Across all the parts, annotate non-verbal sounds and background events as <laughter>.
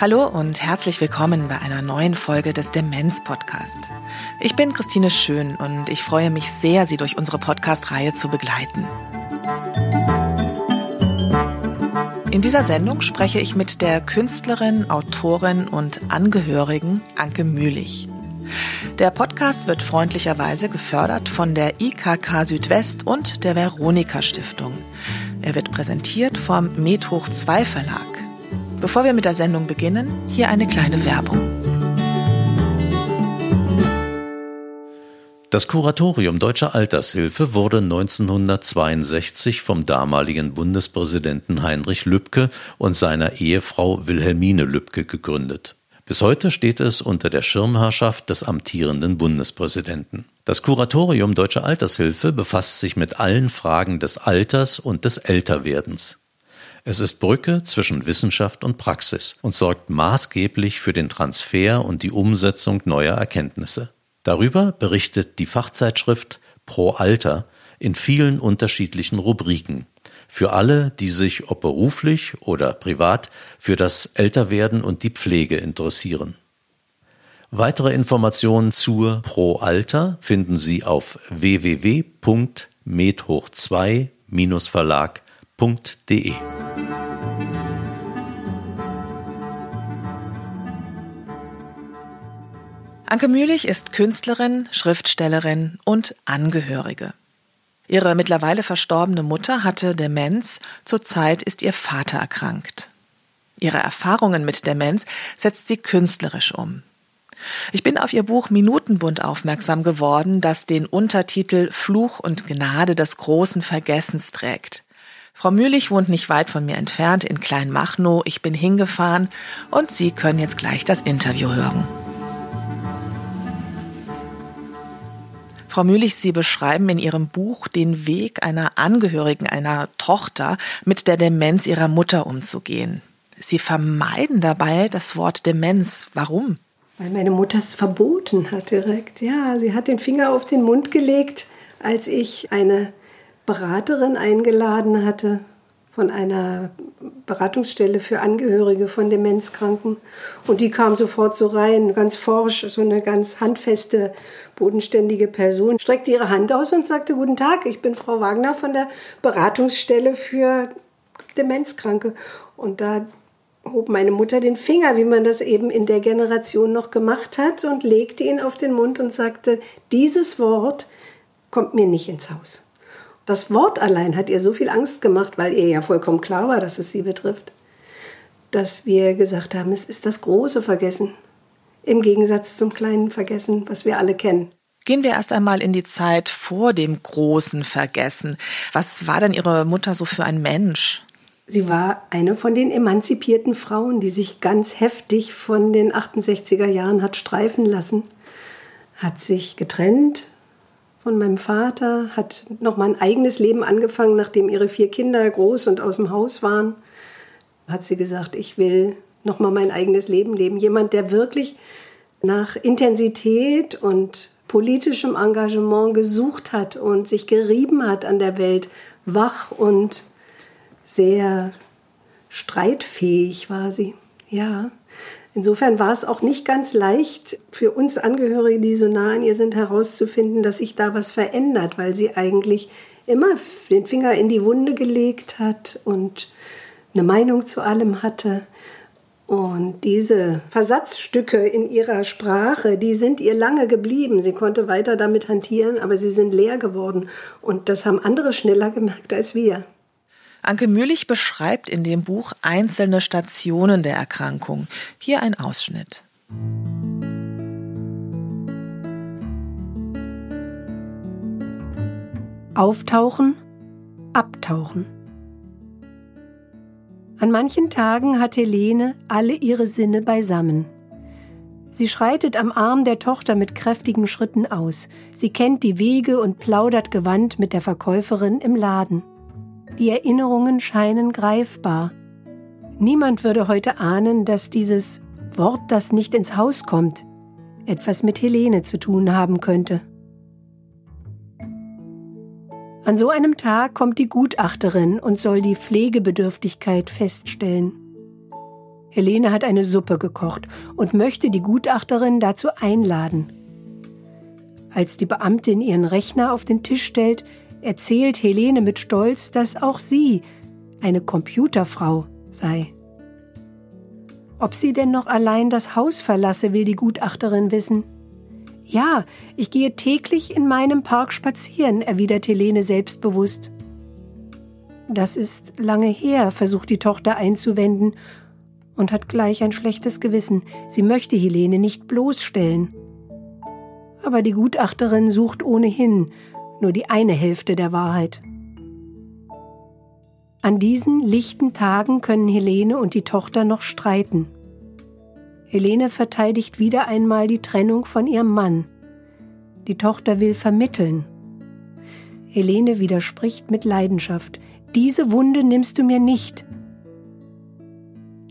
Hallo und herzlich willkommen bei einer neuen Folge des Demenz Podcast. Ich bin Christine Schön und ich freue mich sehr, Sie durch unsere Podcast-Reihe zu begleiten. In dieser Sendung spreche ich mit der Künstlerin, Autorin und Angehörigen Anke Mühlich. Der Podcast wird freundlicherweise gefördert von der IKK Südwest und der Veronika Stiftung. Er wird präsentiert vom Medhoch 2 Verlag. Bevor wir mit der Sendung beginnen, hier eine kleine Werbung. Das Kuratorium Deutscher Altershilfe wurde 1962 vom damaligen Bundespräsidenten Heinrich Lübke und seiner Ehefrau Wilhelmine Lübke gegründet. Bis heute steht es unter der Schirmherrschaft des amtierenden Bundespräsidenten. Das Kuratorium Deutscher Altershilfe befasst sich mit allen Fragen des Alters und des Älterwerdens. Es ist Brücke zwischen Wissenschaft und Praxis und sorgt maßgeblich für den Transfer und die Umsetzung neuer Erkenntnisse. Darüber berichtet die Fachzeitschrift Pro Alter in vielen unterschiedlichen Rubriken für alle, die sich ob beruflich oder privat für das Älterwerden und die Pflege interessieren. Weitere Informationen zur Pro Alter finden Sie auf www.medhoch2-verlag.de. Anke Mühlich ist Künstlerin, Schriftstellerin und Angehörige. Ihre mittlerweile verstorbene Mutter hatte Demenz, zurzeit ist ihr Vater erkrankt. Ihre Erfahrungen mit Demenz setzt sie künstlerisch um. Ich bin auf ihr Buch Minutenbund aufmerksam geworden, das den Untertitel Fluch und Gnade des großen Vergessens trägt. Frau Mühlich wohnt nicht weit von mir entfernt in Kleinmachnow. Ich bin hingefahren und Sie können jetzt gleich das Interview hören. Frau Mühlich, Sie beschreiben in Ihrem Buch den Weg einer Angehörigen einer Tochter mit der Demenz ihrer Mutter umzugehen. Sie vermeiden dabei das Wort Demenz. Warum? Weil meine Mutter es verboten hat direkt. Ja, sie hat den Finger auf den Mund gelegt, als ich eine Beraterin eingeladen hatte von einer Beratungsstelle für Angehörige von Demenzkranken. Und die kam sofort so rein, ganz forsch, so eine ganz handfeste, bodenständige Person, streckte ihre Hand aus und sagte, guten Tag, ich bin Frau Wagner von der Beratungsstelle für Demenzkranke. Und da hob meine Mutter den Finger, wie man das eben in der Generation noch gemacht hat, und legte ihn auf den Mund und sagte, dieses Wort kommt mir nicht ins Haus. Das Wort allein hat ihr so viel Angst gemacht, weil ihr ja vollkommen klar war, dass es sie betrifft, dass wir gesagt haben, es ist das große Vergessen. Im Gegensatz zum kleinen Vergessen, was wir alle kennen. Gehen wir erst einmal in die Zeit vor dem großen Vergessen. Was war denn Ihre Mutter so für ein Mensch? Sie war eine von den emanzipierten Frauen, die sich ganz heftig von den 68er Jahren hat streifen lassen, hat sich getrennt, von meinem Vater, hat noch mal ein eigenes Leben angefangen, nachdem ihre vier Kinder groß und aus dem Haus waren. Hat sie gesagt, ich will noch mal mein eigenes Leben leben. Jemand, der wirklich nach Intensität und politischem Engagement gesucht hat und sich gerieben hat an der Welt, wach und sehr streitfähig war sie. Ja. Insofern war es auch nicht ganz leicht für uns Angehörige, die so nah an ihr sind, herauszufinden, dass sich da was verändert, weil sie eigentlich immer den Finger in die Wunde gelegt hat und eine Meinung zu allem hatte. Und diese Versatzstücke in ihrer Sprache, die sind ihr lange geblieben. Sie konnte weiter damit hantieren, aber sie sind leer geworden. Und das haben andere schneller gemerkt als wir. Anke Mühlich beschreibt in dem Buch einzelne Stationen der Erkrankung. Hier ein Ausschnitt. Auftauchen, abtauchen. An manchen Tagen hat Helene alle ihre Sinne beisammen. Sie schreitet am Arm der Tochter mit kräftigen Schritten aus. Sie kennt die Wege und plaudert gewandt mit der Verkäuferin im Laden. Die Erinnerungen scheinen greifbar. Niemand würde heute ahnen, dass dieses Wort, das nicht ins Haus kommt, etwas mit Helene zu tun haben könnte. An so einem Tag kommt die Gutachterin und soll die Pflegebedürftigkeit feststellen. Helene hat eine Suppe gekocht und möchte die Gutachterin dazu einladen. Als die Beamtin ihren Rechner auf den Tisch stellt, erzählt Helene mit Stolz, dass auch sie eine Computerfrau sei. Ob sie denn noch allein das Haus verlasse, will die Gutachterin wissen. Ja, ich gehe täglich in meinem Park spazieren, erwidert Helene selbstbewusst. Das ist lange her, versucht die Tochter einzuwenden und hat gleich ein schlechtes Gewissen. Sie möchte Helene nicht bloßstellen. Aber die Gutachterin sucht ohnehin nur die eine Hälfte der Wahrheit. An diesen lichten Tagen können Helene und die Tochter noch streiten. Helene verteidigt wieder einmal die Trennung von ihrem Mann. Die Tochter will vermitteln. Helene widerspricht mit Leidenschaft. Diese Wunde nimmst du mir nicht.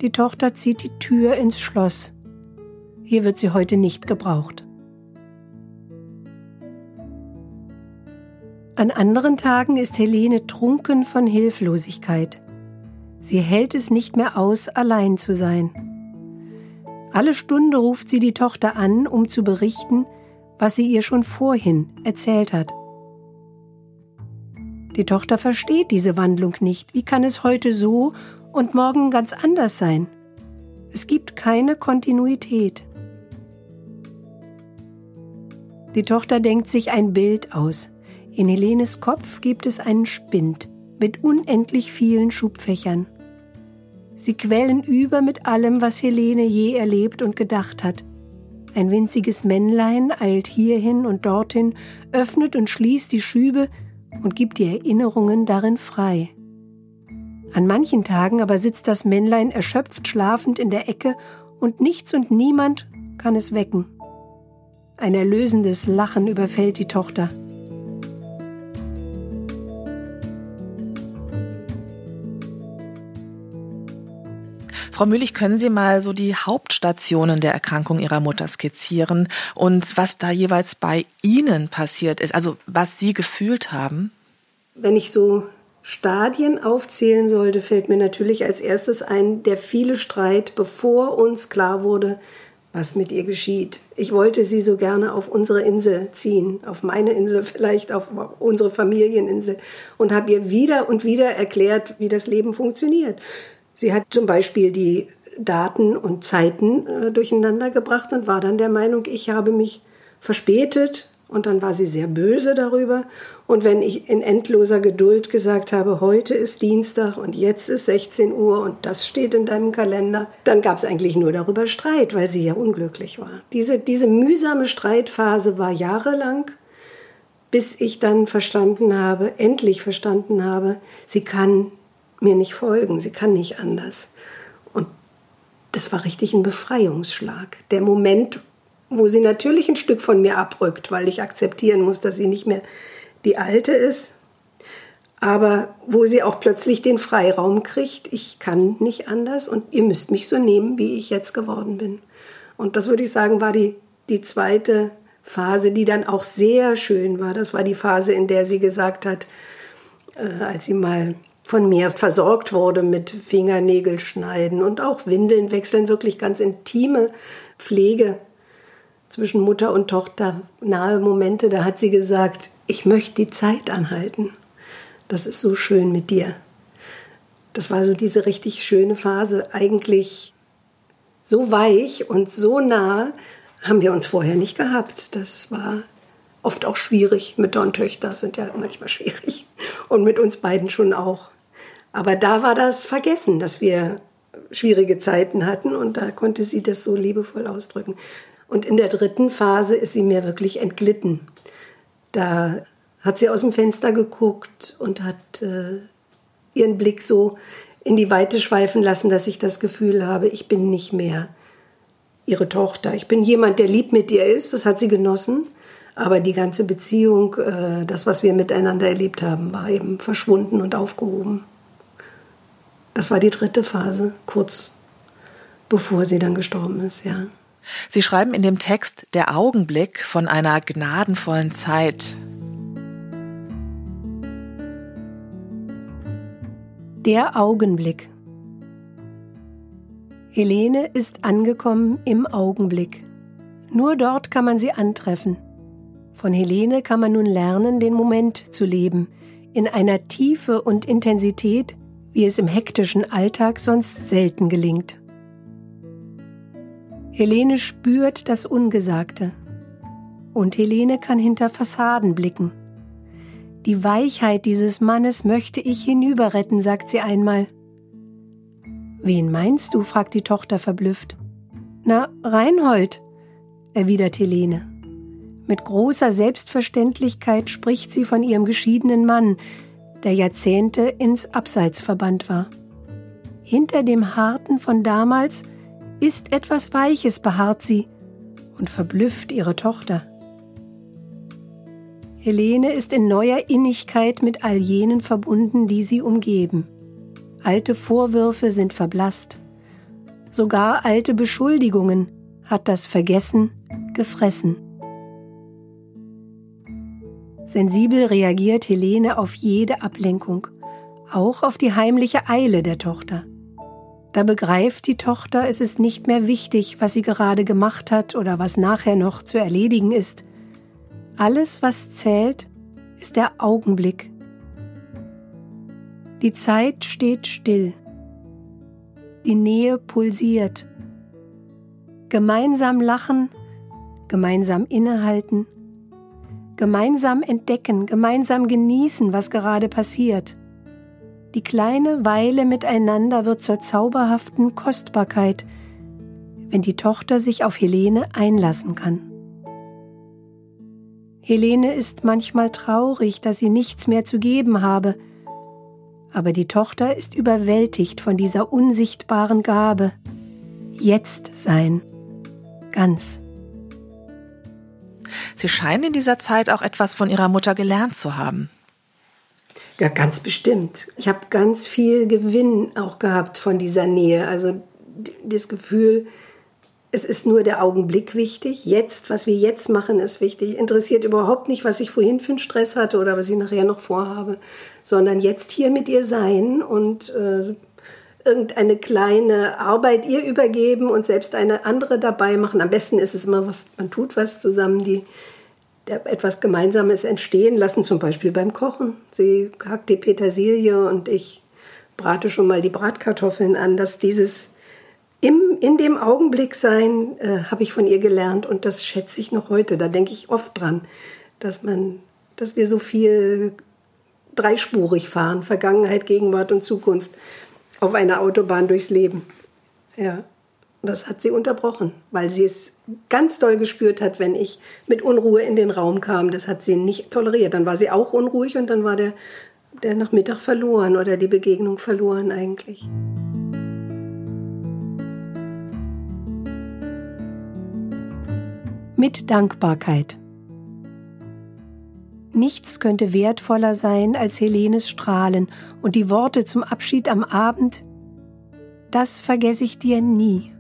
Die Tochter zieht die Tür ins Schloss. Hier wird sie heute nicht gebraucht. An anderen Tagen ist Helene trunken von Hilflosigkeit. Sie hält es nicht mehr aus, allein zu sein. Alle Stunde ruft sie die Tochter an, um zu berichten, was sie ihr schon vorhin erzählt hat. Die Tochter versteht diese Wandlung nicht. Wie kann es heute so und morgen ganz anders sein? Es gibt keine Kontinuität. Die Tochter denkt sich ein Bild aus. In Helenes Kopf gibt es einen Spind mit unendlich vielen Schubfächern. Sie quellen über mit allem, was Helene je erlebt und gedacht hat. Ein winziges Männlein eilt hierhin und dorthin, öffnet und schließt die Schübe und gibt die Erinnerungen darin frei. An manchen Tagen aber sitzt das Männlein erschöpft schlafend in der Ecke und nichts und niemand kann es wecken. Ein erlösendes Lachen überfällt die Tochter. Frau Mühlich, können Sie mal so die Hauptstationen der Erkrankung Ihrer Mutter skizzieren und was da jeweils bei Ihnen passiert ist, also was Sie gefühlt haben? Wenn ich so Stadien aufzählen sollte, fällt mir natürlich als erstes ein, der viele Streit, bevor uns klar wurde, was mit ihr geschieht. Ich wollte sie so gerne auf unsere Insel ziehen, auf meine Insel, <laughs> vielleicht auf unsere Familieninsel und habe ihr wieder und wieder erklärt, wie das Leben funktioniert. Sie hat zum Beispiel die Daten und Zeiten äh, durcheinander gebracht und war dann der Meinung, ich habe mich verspätet. Und dann war sie sehr böse darüber. Und wenn ich in endloser Geduld gesagt habe, heute ist Dienstag und jetzt ist 16 Uhr und das steht in deinem Kalender, dann gab es eigentlich nur darüber Streit, weil sie ja unglücklich war. Diese, diese mühsame Streitphase war jahrelang, bis ich dann verstanden habe, endlich verstanden habe, sie kann mir nicht folgen, sie kann nicht anders. Und das war richtig ein Befreiungsschlag. Der Moment, wo sie natürlich ein Stück von mir abrückt, weil ich akzeptieren muss, dass sie nicht mehr die alte ist, aber wo sie auch plötzlich den Freiraum kriegt, ich kann nicht anders und ihr müsst mich so nehmen, wie ich jetzt geworden bin. Und das würde ich sagen, war die, die zweite Phase, die dann auch sehr schön war. Das war die Phase, in der sie gesagt hat, äh, als sie mal von mir versorgt wurde mit Fingernägelschneiden und auch Windeln wechseln, wirklich ganz intime Pflege zwischen Mutter und Tochter, nahe Momente, da hat sie gesagt, ich möchte die Zeit anhalten. Das ist so schön mit dir. Das war so diese richtig schöne Phase, eigentlich so weich und so nah haben wir uns vorher nicht gehabt. Das war oft auch schwierig. Mütter und Töchter sind ja manchmal schwierig. Und mit uns beiden schon auch. Aber da war das vergessen, dass wir schwierige Zeiten hatten und da konnte sie das so liebevoll ausdrücken. Und in der dritten Phase ist sie mir wirklich entglitten. Da hat sie aus dem Fenster geguckt und hat äh, ihren Blick so in die Weite schweifen lassen, dass ich das Gefühl habe, ich bin nicht mehr ihre Tochter. Ich bin jemand, der lieb mit ihr ist, das hat sie genossen. Aber die ganze Beziehung, äh, das, was wir miteinander erlebt haben, war eben verschwunden und aufgehoben. Das war die dritte Phase, kurz bevor sie dann gestorben ist, ja. Sie schreiben in dem Text Der Augenblick von einer gnadenvollen Zeit. Der Augenblick. Helene ist angekommen im Augenblick. Nur dort kann man sie antreffen. Von Helene kann man nun lernen, den Moment zu leben, in einer Tiefe und Intensität, wie es im hektischen Alltag sonst selten gelingt. Helene spürt das Ungesagte. Und Helene kann hinter Fassaden blicken. Die Weichheit dieses Mannes möchte ich hinüberretten, sagt sie einmal. Wen meinst du? fragt die Tochter verblüfft. Na, Reinhold, erwidert Helene. Mit großer Selbstverständlichkeit spricht sie von ihrem geschiedenen Mann, der Jahrzehnte ins Abseits verbannt war. Hinter dem Harten von damals ist etwas Weiches, beharrt sie und verblüfft ihre Tochter. Helene ist in neuer Innigkeit mit all jenen verbunden, die sie umgeben. Alte Vorwürfe sind verblasst. Sogar alte Beschuldigungen hat das Vergessen gefressen. Sensibel reagiert Helene auf jede Ablenkung, auch auf die heimliche Eile der Tochter. Da begreift die Tochter, es ist nicht mehr wichtig, was sie gerade gemacht hat oder was nachher noch zu erledigen ist. Alles, was zählt, ist der Augenblick. Die Zeit steht still. Die Nähe pulsiert. Gemeinsam lachen, gemeinsam innehalten, gemeinsam entdecken, gemeinsam genießen, was gerade passiert. Die kleine Weile miteinander wird zur zauberhaften Kostbarkeit, wenn die Tochter sich auf Helene einlassen kann. Helene ist manchmal traurig, dass sie nichts mehr zu geben habe, aber die Tochter ist überwältigt von dieser unsichtbaren Gabe. Jetzt sein. Ganz. Sie scheinen in dieser Zeit auch etwas von ihrer Mutter gelernt zu haben. Ja, ganz bestimmt. Ich habe ganz viel Gewinn auch gehabt von dieser Nähe. Also das Gefühl, es ist nur der Augenblick wichtig. Jetzt, was wir jetzt machen, ist wichtig. Interessiert überhaupt nicht, was ich vorhin für einen Stress hatte oder was ich nachher noch vorhabe, sondern jetzt hier mit ihr sein und äh, irgendeine kleine Arbeit ihr übergeben und selbst eine andere dabei machen. Am besten ist es immer, was man tut was zusammen, die etwas Gemeinsames entstehen lassen, zum Beispiel beim Kochen. Sie hackt die Petersilie und ich brate schon mal die Bratkartoffeln an, dass dieses im, in dem Augenblick sein, äh, habe ich von ihr gelernt und das schätze ich noch heute. Da denke ich oft dran, dass man, dass wir so viel dreispurig fahren, Vergangenheit, Gegenwart und Zukunft auf einer Autobahn durchs Leben. Ja. Das hat sie unterbrochen, weil sie es ganz doll gespürt hat, wenn ich mit Unruhe in den Raum kam. Das hat sie nicht toleriert. Dann war sie auch unruhig und dann war der, der Nachmittag verloren oder die Begegnung verloren eigentlich. Mit Dankbarkeit. Nichts könnte wertvoller sein als Helenes Strahlen und die Worte zum Abschied am Abend. Das vergesse ich dir nie.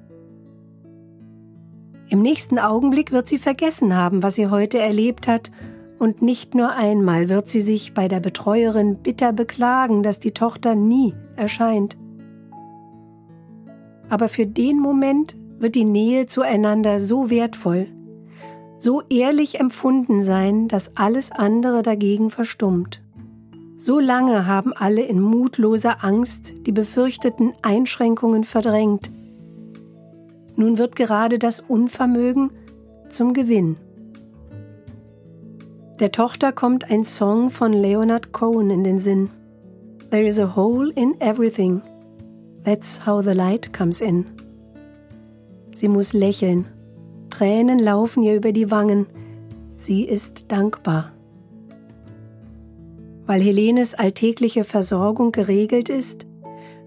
Im nächsten Augenblick wird sie vergessen haben, was sie heute erlebt hat, und nicht nur einmal wird sie sich bei der Betreuerin bitter beklagen, dass die Tochter nie erscheint. Aber für den Moment wird die Nähe zueinander so wertvoll, so ehrlich empfunden sein, dass alles andere dagegen verstummt. So lange haben alle in mutloser Angst die befürchteten Einschränkungen verdrängt, nun wird gerade das Unvermögen zum Gewinn. Der Tochter kommt ein Song von Leonard Cohen in den Sinn. There is a hole in everything. That's how the light comes in. Sie muss lächeln. Tränen laufen ihr über die Wangen. Sie ist dankbar. Weil Helenes alltägliche Versorgung geregelt ist,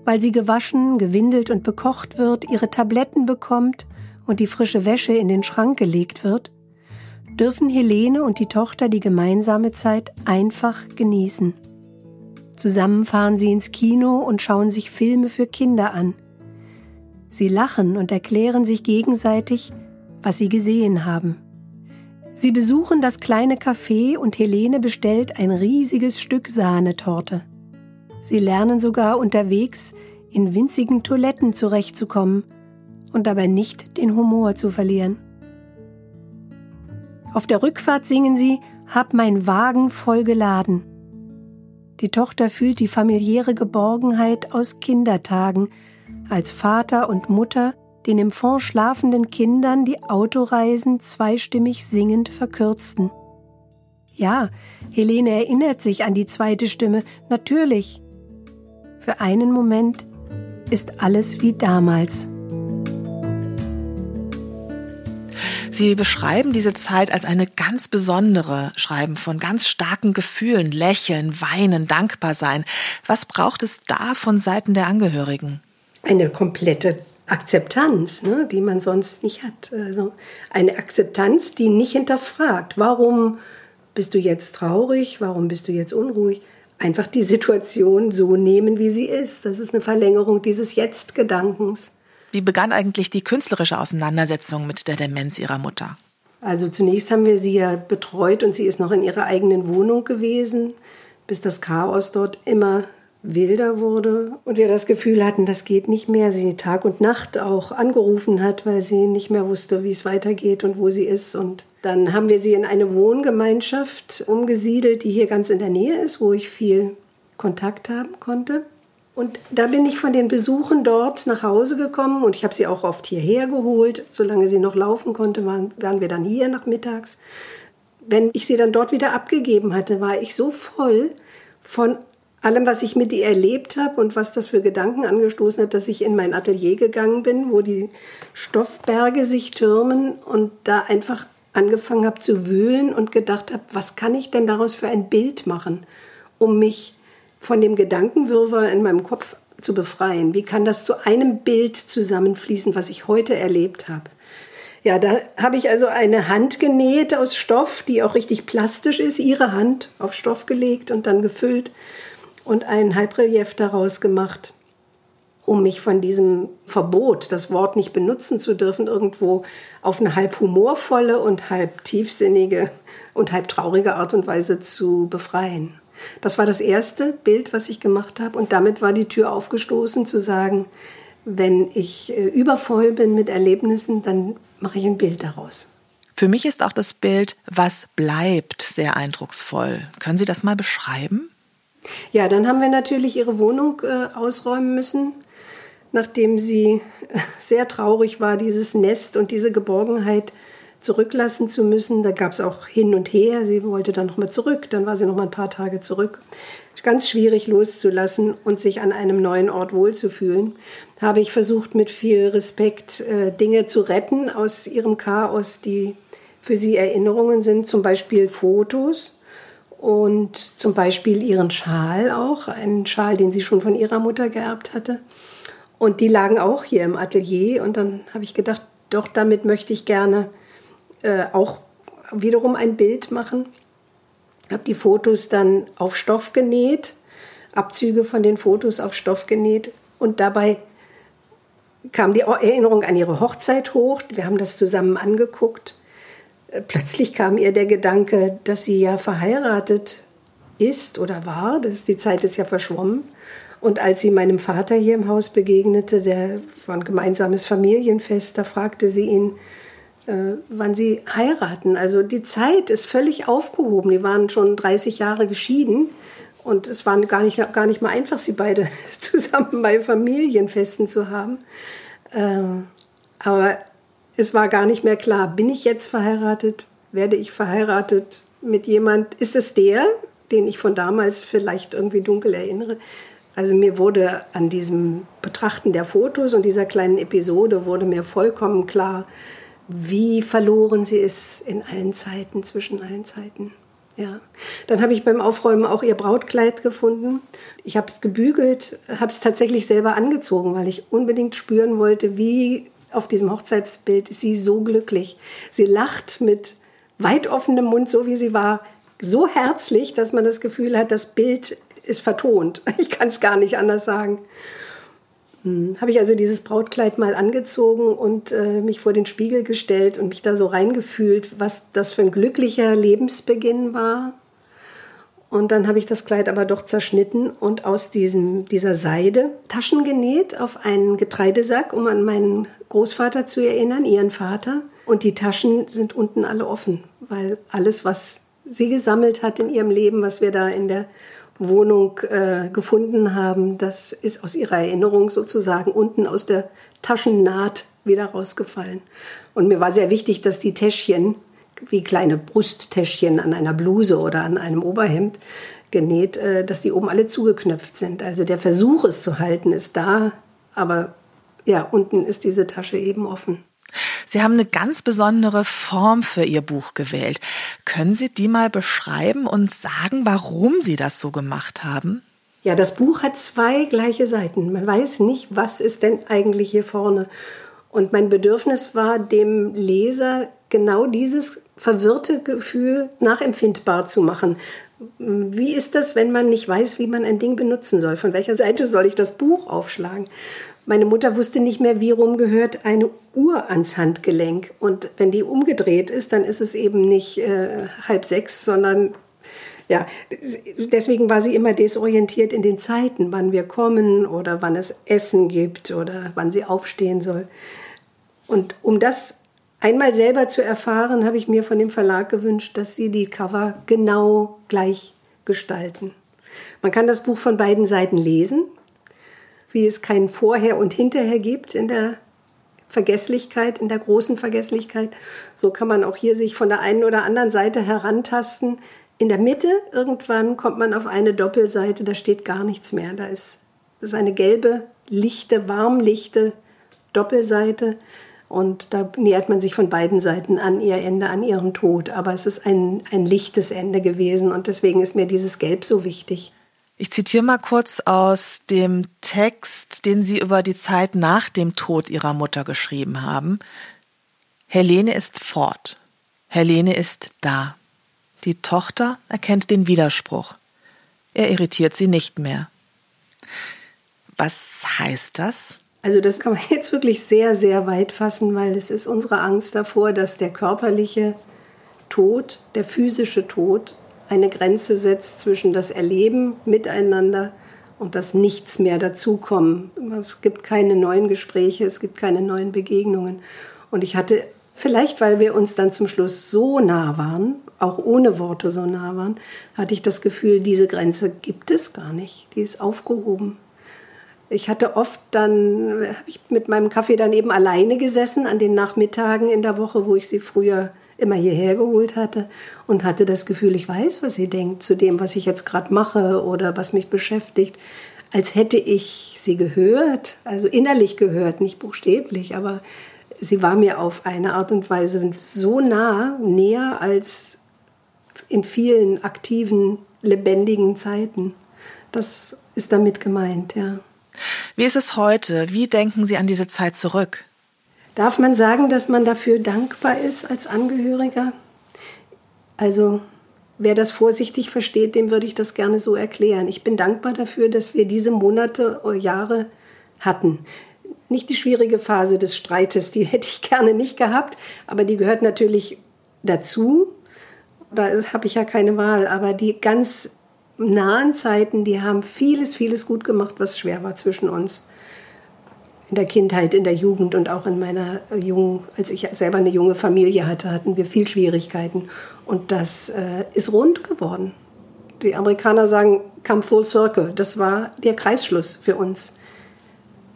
weil sie gewaschen, gewindelt und bekocht wird, ihre Tabletten bekommt und die frische Wäsche in den Schrank gelegt wird, dürfen Helene und die Tochter die gemeinsame Zeit einfach genießen. Zusammen fahren sie ins Kino und schauen sich Filme für Kinder an. Sie lachen und erklären sich gegenseitig, was sie gesehen haben. Sie besuchen das kleine Café und Helene bestellt ein riesiges Stück Sahnetorte. Sie lernen sogar unterwegs in winzigen Toiletten zurechtzukommen und dabei nicht den Humor zu verlieren. Auf der Rückfahrt singen sie Hab mein Wagen voll geladen. Die Tochter fühlt die familiäre Geborgenheit aus Kindertagen, als Vater und Mutter den im Fond schlafenden Kindern die Autoreisen zweistimmig singend verkürzten. Ja, Helene erinnert sich an die zweite Stimme, natürlich. Für einen Moment ist alles wie damals. Sie beschreiben diese Zeit als eine ganz besondere, schreiben von ganz starken Gefühlen, lächeln, weinen, dankbar sein. Was braucht es da von Seiten der Angehörigen? Eine komplette Akzeptanz, ne, die man sonst nicht hat. Also eine Akzeptanz, die nicht hinterfragt, warum bist du jetzt traurig, warum bist du jetzt unruhig. Einfach die Situation so nehmen, wie sie ist. Das ist eine Verlängerung dieses Jetzt-Gedankens. Wie begann eigentlich die künstlerische Auseinandersetzung mit der Demenz ihrer Mutter? Also zunächst haben wir sie ja betreut und sie ist noch in ihrer eigenen Wohnung gewesen, bis das Chaos dort immer wilder wurde und wir das Gefühl hatten, das geht nicht mehr. Sie Tag und Nacht auch angerufen hat, weil sie nicht mehr wusste, wie es weitergeht und wo sie ist. Und dann haben wir sie in eine Wohngemeinschaft umgesiedelt, die hier ganz in der Nähe ist, wo ich viel Kontakt haben konnte. Und da bin ich von den Besuchen dort nach Hause gekommen und ich habe sie auch oft hierher geholt. Solange sie noch laufen konnte, waren, waren wir dann hier nachmittags. Wenn ich sie dann dort wieder abgegeben hatte, war ich so voll von allem, was ich mit ihr erlebt habe und was das für Gedanken angestoßen hat, dass ich in mein Atelier gegangen bin, wo die Stoffberge sich türmen und da einfach angefangen habe zu wühlen und gedacht habe, was kann ich denn daraus für ein Bild machen, um mich von dem Gedankenwirrwarr in meinem Kopf zu befreien? Wie kann das zu einem Bild zusammenfließen, was ich heute erlebt habe? Ja, da habe ich also eine Hand genäht aus Stoff, die auch richtig plastisch ist, ihre Hand auf Stoff gelegt und dann gefüllt und ein Halbrelief daraus gemacht, um mich von diesem Verbot, das Wort nicht benutzen zu dürfen, irgendwo auf eine halb humorvolle und halb tiefsinnige und halb traurige Art und Weise zu befreien. Das war das erste Bild, was ich gemacht habe. Und damit war die Tür aufgestoßen, zu sagen, wenn ich äh, übervoll bin mit Erlebnissen, dann mache ich ein Bild daraus. Für mich ist auch das Bild, was bleibt, sehr eindrucksvoll. Können Sie das mal beschreiben? Ja, dann haben wir natürlich ihre Wohnung äh, ausräumen müssen, nachdem sie äh, sehr traurig war, dieses Nest und diese Geborgenheit zurücklassen zu müssen. Da gab es auch hin und her. Sie wollte dann nochmal zurück, dann war sie noch mal ein paar Tage zurück. Ganz schwierig loszulassen und sich an einem neuen Ort wohlzufühlen. Habe ich versucht, mit viel Respekt äh, Dinge zu retten aus ihrem Chaos, die für sie Erinnerungen sind, zum Beispiel Fotos und zum Beispiel ihren Schal auch, einen Schal, den sie schon von ihrer Mutter geerbt hatte. Und die lagen auch hier im Atelier und dann habe ich gedacht, doch damit möchte ich gerne äh, auch wiederum ein Bild machen. Habe die Fotos dann auf Stoff genäht, Abzüge von den Fotos auf Stoff genäht und dabei kam die Erinnerung an ihre Hochzeit hoch. Wir haben das zusammen angeguckt. Plötzlich kam ihr der Gedanke, dass sie ja verheiratet ist oder war. Das, die Zeit ist ja verschwommen. Und als sie meinem Vater hier im Haus begegnete, der war ein gemeinsames Familienfest, da fragte sie ihn, äh, wann sie heiraten. Also die Zeit ist völlig aufgehoben. Die waren schon 30 Jahre geschieden und es war gar nicht, gar nicht mal einfach, sie beide <laughs> zusammen bei Familienfesten zu haben. Ähm, aber es war gar nicht mehr klar, bin ich jetzt verheiratet? Werde ich verheiratet mit jemand? Ist es der, den ich von damals vielleicht irgendwie dunkel erinnere? Also mir wurde an diesem Betrachten der Fotos und dieser kleinen Episode wurde mir vollkommen klar, wie verloren sie ist in allen Zeiten, zwischen allen Zeiten. Ja. Dann habe ich beim Aufräumen auch ihr Brautkleid gefunden. Ich habe es gebügelt, habe es tatsächlich selber angezogen, weil ich unbedingt spüren wollte, wie auf diesem Hochzeitsbild ist sie so glücklich. Sie lacht mit weit offenem Mund, so wie sie war, so herzlich, dass man das Gefühl hat, das Bild ist vertont. <laughs> Ich kann es gar nicht anders sagen. Hm. Habe ich also dieses Brautkleid mal angezogen und äh, mich vor den Spiegel gestellt und mich da so reingefühlt, was das für ein glücklicher Lebensbeginn war. Und dann habe ich das Kleid aber doch zerschnitten und aus diesem, dieser Seide Taschen genäht auf einen Getreidesack, um an meinen Großvater zu erinnern, ihren Vater. Und die Taschen sind unten alle offen, weil alles, was sie gesammelt hat in ihrem Leben, was wir da in der Wohnung äh, gefunden haben, das ist aus ihrer Erinnerung sozusagen unten aus der Taschennaht wieder rausgefallen. Und mir war sehr wichtig, dass die Täschchen wie kleine Brusttäschchen an einer Bluse oder an einem Oberhemd genäht, äh, dass die oben alle zugeknöpft sind. Also der Versuch, es zu halten, ist da, aber ja, unten ist diese Tasche eben offen. Sie haben eine ganz besondere Form für Ihr Buch gewählt. Können Sie die mal beschreiben und sagen, warum Sie das so gemacht haben? Ja, das Buch hat zwei gleiche Seiten. Man weiß nicht, was ist denn eigentlich hier vorne. Und mein Bedürfnis war, dem Leser genau dieses verwirrte Gefühl nachempfindbar zu machen. Wie ist das, wenn man nicht weiß, wie man ein Ding benutzen soll? Von welcher Seite soll ich das Buch aufschlagen? Meine Mutter wusste nicht mehr, wie rum gehört eine Uhr ans Handgelenk. Und wenn die umgedreht ist, dann ist es eben nicht äh, halb sechs, sondern ja, deswegen war sie immer desorientiert in den Zeiten, wann wir kommen oder wann es Essen gibt oder wann sie aufstehen soll. Und um das einmal selber zu erfahren, habe ich mir von dem Verlag gewünscht, dass sie die Cover genau gleich gestalten. Man kann das Buch von beiden Seiten lesen, wie es kein Vorher und Hinterher gibt in der Vergesslichkeit, in der großen Vergesslichkeit. So kann man auch hier sich von der einen oder anderen Seite herantasten. In der Mitte irgendwann kommt man auf eine Doppelseite, da steht gar nichts mehr. Da ist, ist eine gelbe, lichte, warmlichte Doppelseite und da nähert man sich von beiden Seiten an ihr Ende, an ihren Tod. Aber es ist ein, ein lichtes Ende gewesen und deswegen ist mir dieses Gelb so wichtig. Ich zitiere mal kurz aus dem Text, den Sie über die Zeit nach dem Tod Ihrer Mutter geschrieben haben. Helene ist fort. Helene ist da. Die Tochter erkennt den Widerspruch. Er irritiert sie nicht mehr. Was heißt das? Also das kann man jetzt wirklich sehr, sehr weit fassen, weil es ist unsere Angst davor, dass der körperliche Tod, der physische Tod eine Grenze setzt zwischen das Erleben miteinander und das Nichts mehr dazukommen. Es gibt keine neuen Gespräche, es gibt keine neuen Begegnungen. Und ich hatte, vielleicht weil wir uns dann zum Schluss so nah waren, auch ohne Worte so nah waren, hatte ich das Gefühl, diese Grenze gibt es gar nicht. Die ist aufgehoben. Ich hatte oft dann, habe ich mit meinem Kaffee dann eben alleine gesessen an den Nachmittagen in der Woche, wo ich sie früher immer hierher geholt hatte und hatte das Gefühl, ich weiß, was sie denkt zu dem, was ich jetzt gerade mache oder was mich beschäftigt, als hätte ich sie gehört, also innerlich gehört, nicht buchstäblich, aber sie war mir auf eine Art und Weise so nah, näher als in vielen aktiven, lebendigen Zeiten. Das ist damit gemeint, ja. Wie ist es heute? Wie denken Sie an diese Zeit zurück? Darf man sagen, dass man dafür dankbar ist als Angehöriger? Also wer das vorsichtig versteht, dem würde ich das gerne so erklären. Ich bin dankbar dafür, dass wir diese Monate oder Jahre hatten. Nicht die schwierige Phase des Streites, die <laughs> hätte ich gerne nicht gehabt, aber die gehört natürlich dazu. Da habe ich ja keine Wahl. Aber die ganz nahen Zeiten, die haben vieles, vieles gut gemacht, was schwer war zwischen uns. In der Kindheit, in der Jugend und auch in meiner jungen, als ich selber eine junge Familie hatte, hatten wir viel Schwierigkeiten. Und das äh, ist rund geworden. Die Amerikaner sagen, come full circle. Das war der Kreisschluss für uns.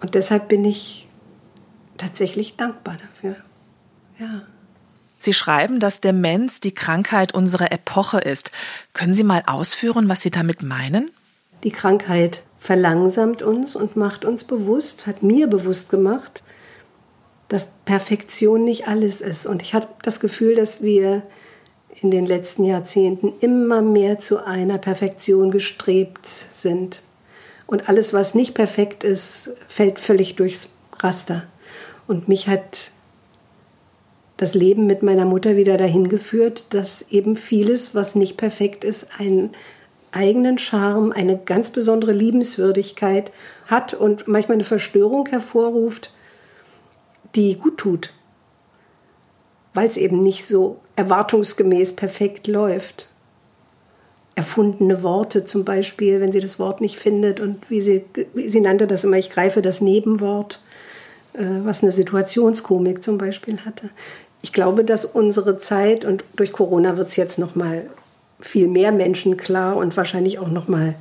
Und deshalb bin ich tatsächlich dankbar dafür. Ja. Sie schreiben, dass Demenz die Krankheit unserer Epoche ist. Können Sie mal ausführen, was Sie damit meinen? Die Krankheit verlangsamt uns und macht uns bewusst, hat mir bewusst gemacht, dass Perfektion nicht alles ist. Und ich habe das Gefühl, dass wir in den letzten Jahrzehnten immer mehr zu einer Perfektion gestrebt sind. Und alles, was nicht perfekt ist, fällt völlig durchs Raster. Und mich hat das Leben mit meiner Mutter wieder dahin geführt, dass eben vieles, was nicht perfekt ist, ein, eigenen Charme, eine ganz besondere Liebenswürdigkeit hat und manchmal eine Verstörung hervorruft, die gut tut, weil es eben nicht so erwartungsgemäß perfekt läuft. Erfundene Worte zum Beispiel, wenn sie das Wort nicht findet und wie sie, wie sie nannte das immer, ich greife das Nebenwort, äh, was eine Situationskomik zum Beispiel hatte. Ich glaube, dass unsere Zeit und durch Corona wird es jetzt noch mal viel mehr Menschen klar und wahrscheinlich auch noch mal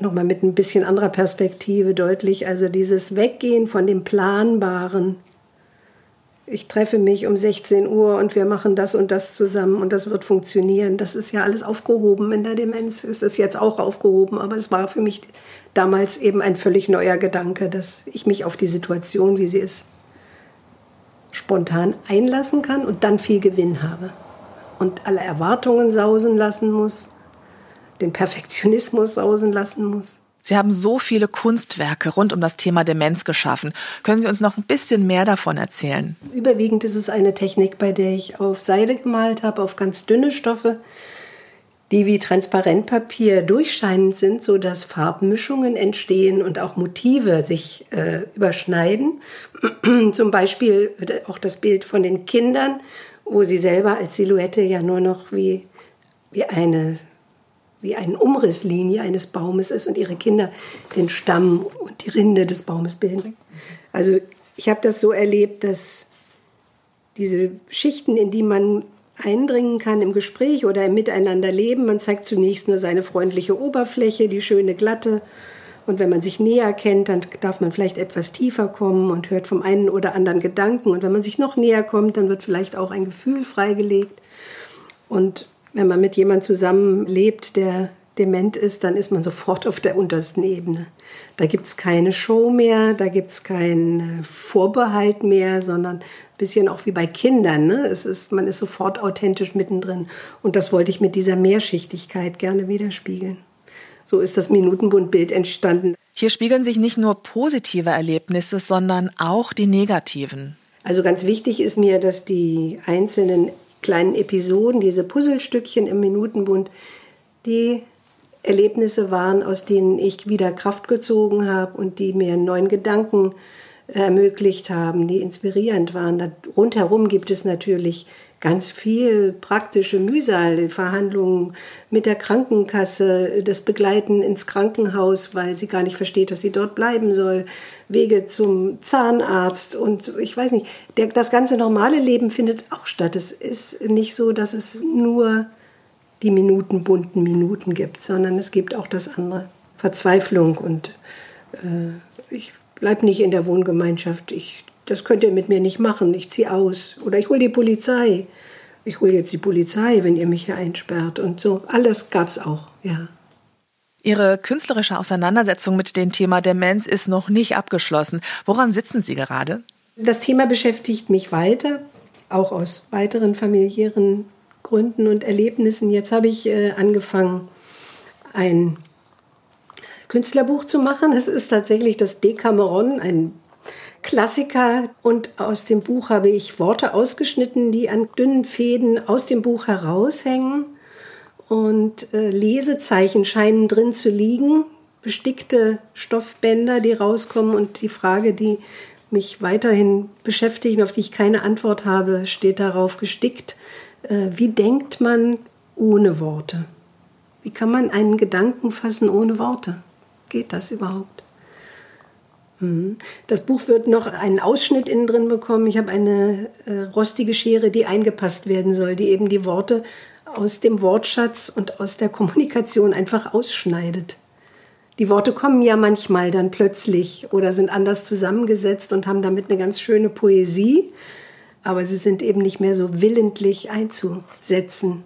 noch mal mit ein bisschen anderer Perspektive deutlich. Also dieses Weggehen von dem Planbaren. Ich treffe mich um 16 Uhr und wir machen das und das zusammen und das wird funktionieren. Das ist ja alles aufgehoben in der Demenz. Ist es jetzt auch aufgehoben, aber es war für mich damals eben ein völlig neuer Gedanke, dass ich mich auf die Situation, wie sie ist, spontan einlassen kann und dann viel Gewinn habe. Und alle Erwartungen sausen lassen muss, den Perfektionismus sausen lassen muss. Sie haben so viele Kunstwerke rund um das Thema Demenz geschaffen. Können Sie uns noch ein bisschen mehr davon erzählen? Überwiegend ist es eine Technik, bei der ich auf Seide gemalt habe, auf ganz dünne Stoffe, die wie Transparentpapier durchscheinend sind, so dass Farbmischungen entstehen und auch Motive sich äh, überschneiden. <clears throat> Zum Beispiel auch das Bild von den Kindern, wo sie selber als Silhouette ja nur noch wie, wie eine wie eine Umrisslinie eines Baumes ist und ihre Kinder den Stamm und die Rinde des Baumes bilden. Also ich habe das so erlebt, dass diese Schichten, in die man eindringen kann im Gespräch oder im Miteinanderleben. Man zeigt zunächst nur seine freundliche Oberfläche, die schöne glatte. Und wenn man sich näher kennt, dann darf man vielleicht etwas tiefer kommen und hört vom einen oder anderen Gedanken. Und wenn man sich noch näher kommt, dann wird vielleicht auch ein Gefühl freigelegt. Und wenn man mit jemandem zusammenlebt, der dement ist, dann ist man sofort auf der untersten Ebene. Da gibt es keine Show mehr, da gibt es keinen Vorbehalt mehr, sondern ein bisschen auch wie bei Kindern. Ne? Es ist, man ist sofort authentisch mittendrin. Und das wollte ich mit dieser Mehrschichtigkeit gerne widerspiegeln. So ist das Minutenbundbild entstanden. Hier spiegeln sich nicht nur positive Erlebnisse, sondern auch die negativen. Also ganz wichtig ist mir, dass die einzelnen kleinen Episoden, diese Puzzlestückchen im Minutenbund, die Erlebnisse waren, aus denen ich wieder Kraft gezogen habe und die mir einen neuen Gedanken ermöglicht haben, die inspirierend waren. Rundherum gibt es natürlich ganz viel praktische Mühsal, Verhandlungen mit der Krankenkasse, das Begleiten ins Krankenhaus, weil sie gar nicht versteht, dass sie dort bleiben soll, Wege zum Zahnarzt und ich weiß nicht, der, das ganze normale Leben findet auch statt. Es ist nicht so, dass es nur die minutenbunten Minuten gibt, sondern es gibt auch das andere. Verzweiflung und äh, ich bleibe nicht in der Wohngemeinschaft. Ich, das könnt ihr mit mir nicht machen. Ich ziehe aus. Oder ich hole die Polizei. Ich hole jetzt die Polizei, wenn ihr mich hier einsperrt. Und so. Alles gab es auch, ja. Ihre künstlerische Auseinandersetzung mit dem Thema Demenz ist noch nicht abgeschlossen. Woran sitzen Sie gerade? Das Thema beschäftigt mich weiter, auch aus weiteren familiären Gründen und Erlebnissen. Jetzt habe ich äh, angefangen, ein Künstlerbuch zu machen. Es ist tatsächlich das Decameron, ein Klassiker. Und aus dem Buch habe ich Worte ausgeschnitten, die an dünnen Fäden aus dem Buch heraushängen. Und äh, Lesezeichen scheinen drin zu liegen, bestickte Stoffbänder, die rauskommen. Und die Frage, die mich weiterhin beschäftigt, auf die ich keine Antwort habe, steht darauf gestickt. Äh, wie denkt man ohne Worte? Wie kann man einen Gedanken fassen ohne Worte? Geht das überhaupt? Mhm. Das Buch wird noch einen Ausschnitt innen drin bekommen. Ich habe eine äh, rostige Schere, die eingepasst werden soll, die eben die Worte aus dem Wortschatz und aus der Kommunikation einfach ausschneidet. Die Worte kommen ja manchmal dann plötzlich oder sind anders zusammengesetzt und haben damit eine ganz schöne Poesie aber sie sind eben nicht mehr so willentlich einzusetzen.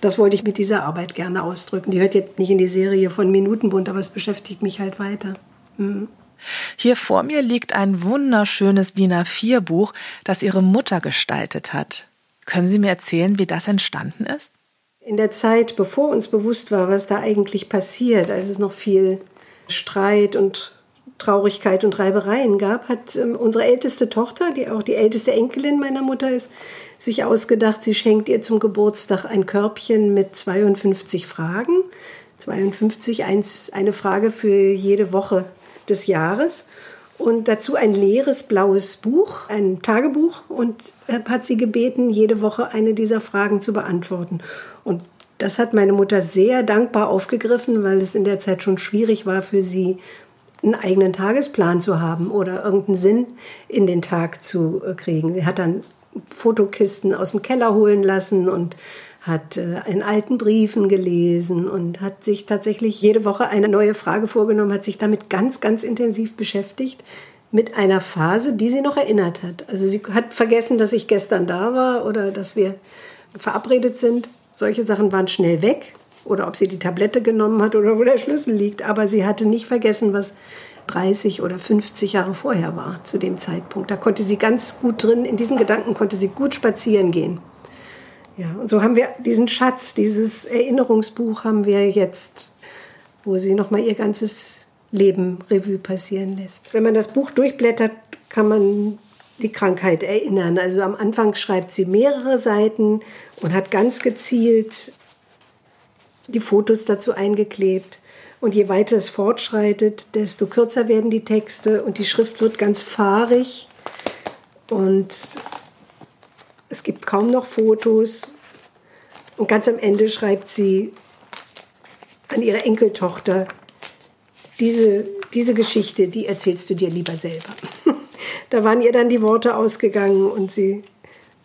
Das wollte ich mit dieser Arbeit gerne ausdrücken. Die hört jetzt nicht in die Serie von Minutenbund, aber es beschäftigt mich halt weiter. Mhm. Hier vor mir liegt ein wunderschönes DIN A4-Buch, das Ihre Mutter gestaltet hat. Können Sie mir erzählen, wie das entstanden ist? In der Zeit, bevor uns bewusst war, was da eigentlich passiert, als es noch viel Streit und Traurigkeit und Reibereien gab, hat ähm, unsere älteste Tochter, die auch die älteste Enkelin meiner Mutter ist, sich ausgedacht, sie schenkt ihr zum Geburtstag ein Körbchen mit 52 Fragen. 52, eins, eine Frage für jede Woche des Jahres. Und dazu ein leeres blaues Buch, ein Tagebuch und hat sie gebeten, jede Woche eine dieser Fragen zu beantworten. Und das hat meine Mutter sehr dankbar aufgegriffen, weil es in der Zeit schon schwierig war für sie, einen eigenen Tagesplan zu haben oder irgendeinen Sinn in den Tag zu äh, kriegen. Sie hat dann Fotokisten aus dem Keller holen lassen und hat äh, in alten Briefen gelesen und hat sich tatsächlich jede Woche eine neue Frage vorgenommen, hat sich damit ganz, ganz intensiv beschäftigt mit einer Phase, die sie noch erinnert hat. Also sie hat vergessen, dass ich gestern da war oder dass wir verabredet sind. Solche Sachen waren schnell weg oder ob sie die Tablette genommen hat oder wo der Schlüssel liegt. Aber sie hatte nicht vergessen, was 30 oder 50 Jahre vorher war zu dem Zeitpunkt. Da konnte sie ganz gut drin, in diesen Gedanken konnte sie gut spazieren gehen. Ja, und so haben wir diesen Schatz, dieses Erinnerungsbuch haben wir jetzt, wo sie nochmal ihr ganzes Leben Revue passieren lässt. Wenn man das Buch durchblättert, kann man die Krankheit erinnern. Also am Anfang schreibt sie mehrere Seiten und hat ganz gezielt die Fotos dazu eingeklebt. Und je weiter es fortschreitet, desto kürzer werden die Texte und die Schrift wird ganz fahrig. Und es gibt kaum noch Fotos. Und ganz am Ende schreibt sie an ihre Enkeltochter, diese, diese Geschichte, die erzählst du dir lieber selber. <laughs> da waren ihr dann die Worte ausgegangen und sie,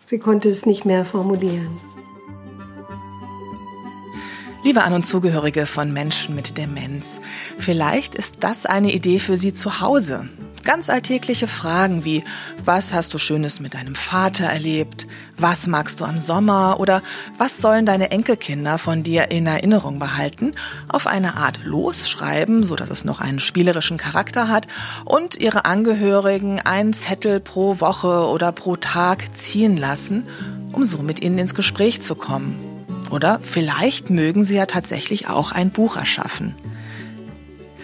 sie konnte es nicht mehr formulieren. Liebe An- und Zugehörige von Menschen mit Demenz, vielleicht ist das eine Idee für Sie zu Hause. Ganz alltägliche Fragen wie, was hast du Schönes mit deinem Vater erlebt? Was magst du am Sommer? Oder was sollen deine Enkelkinder von dir in Erinnerung behalten? Auf eine Art losschreiben, so dass es noch einen spielerischen Charakter hat und ihre Angehörigen einen Zettel pro Woche oder pro Tag ziehen lassen, um so mit ihnen ins Gespräch zu kommen. Oder vielleicht mögen Sie ja tatsächlich auch ein Buch erschaffen.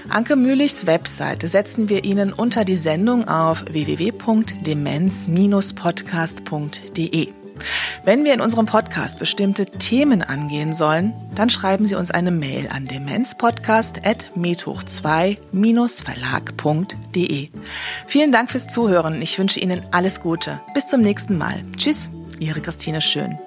Anke Mühlichs Webseite setzen wir Ihnen unter die Sendung auf www.demenz-podcast.de. Wenn wir in unserem Podcast bestimmte Themen angehen sollen, dann schreiben Sie uns eine Mail an demenzpodcast.methoch2-verlag.de. Vielen Dank fürs Zuhören. Ich wünsche Ihnen alles Gute. Bis zum nächsten Mal. Tschüss, Ihre Christine Schön.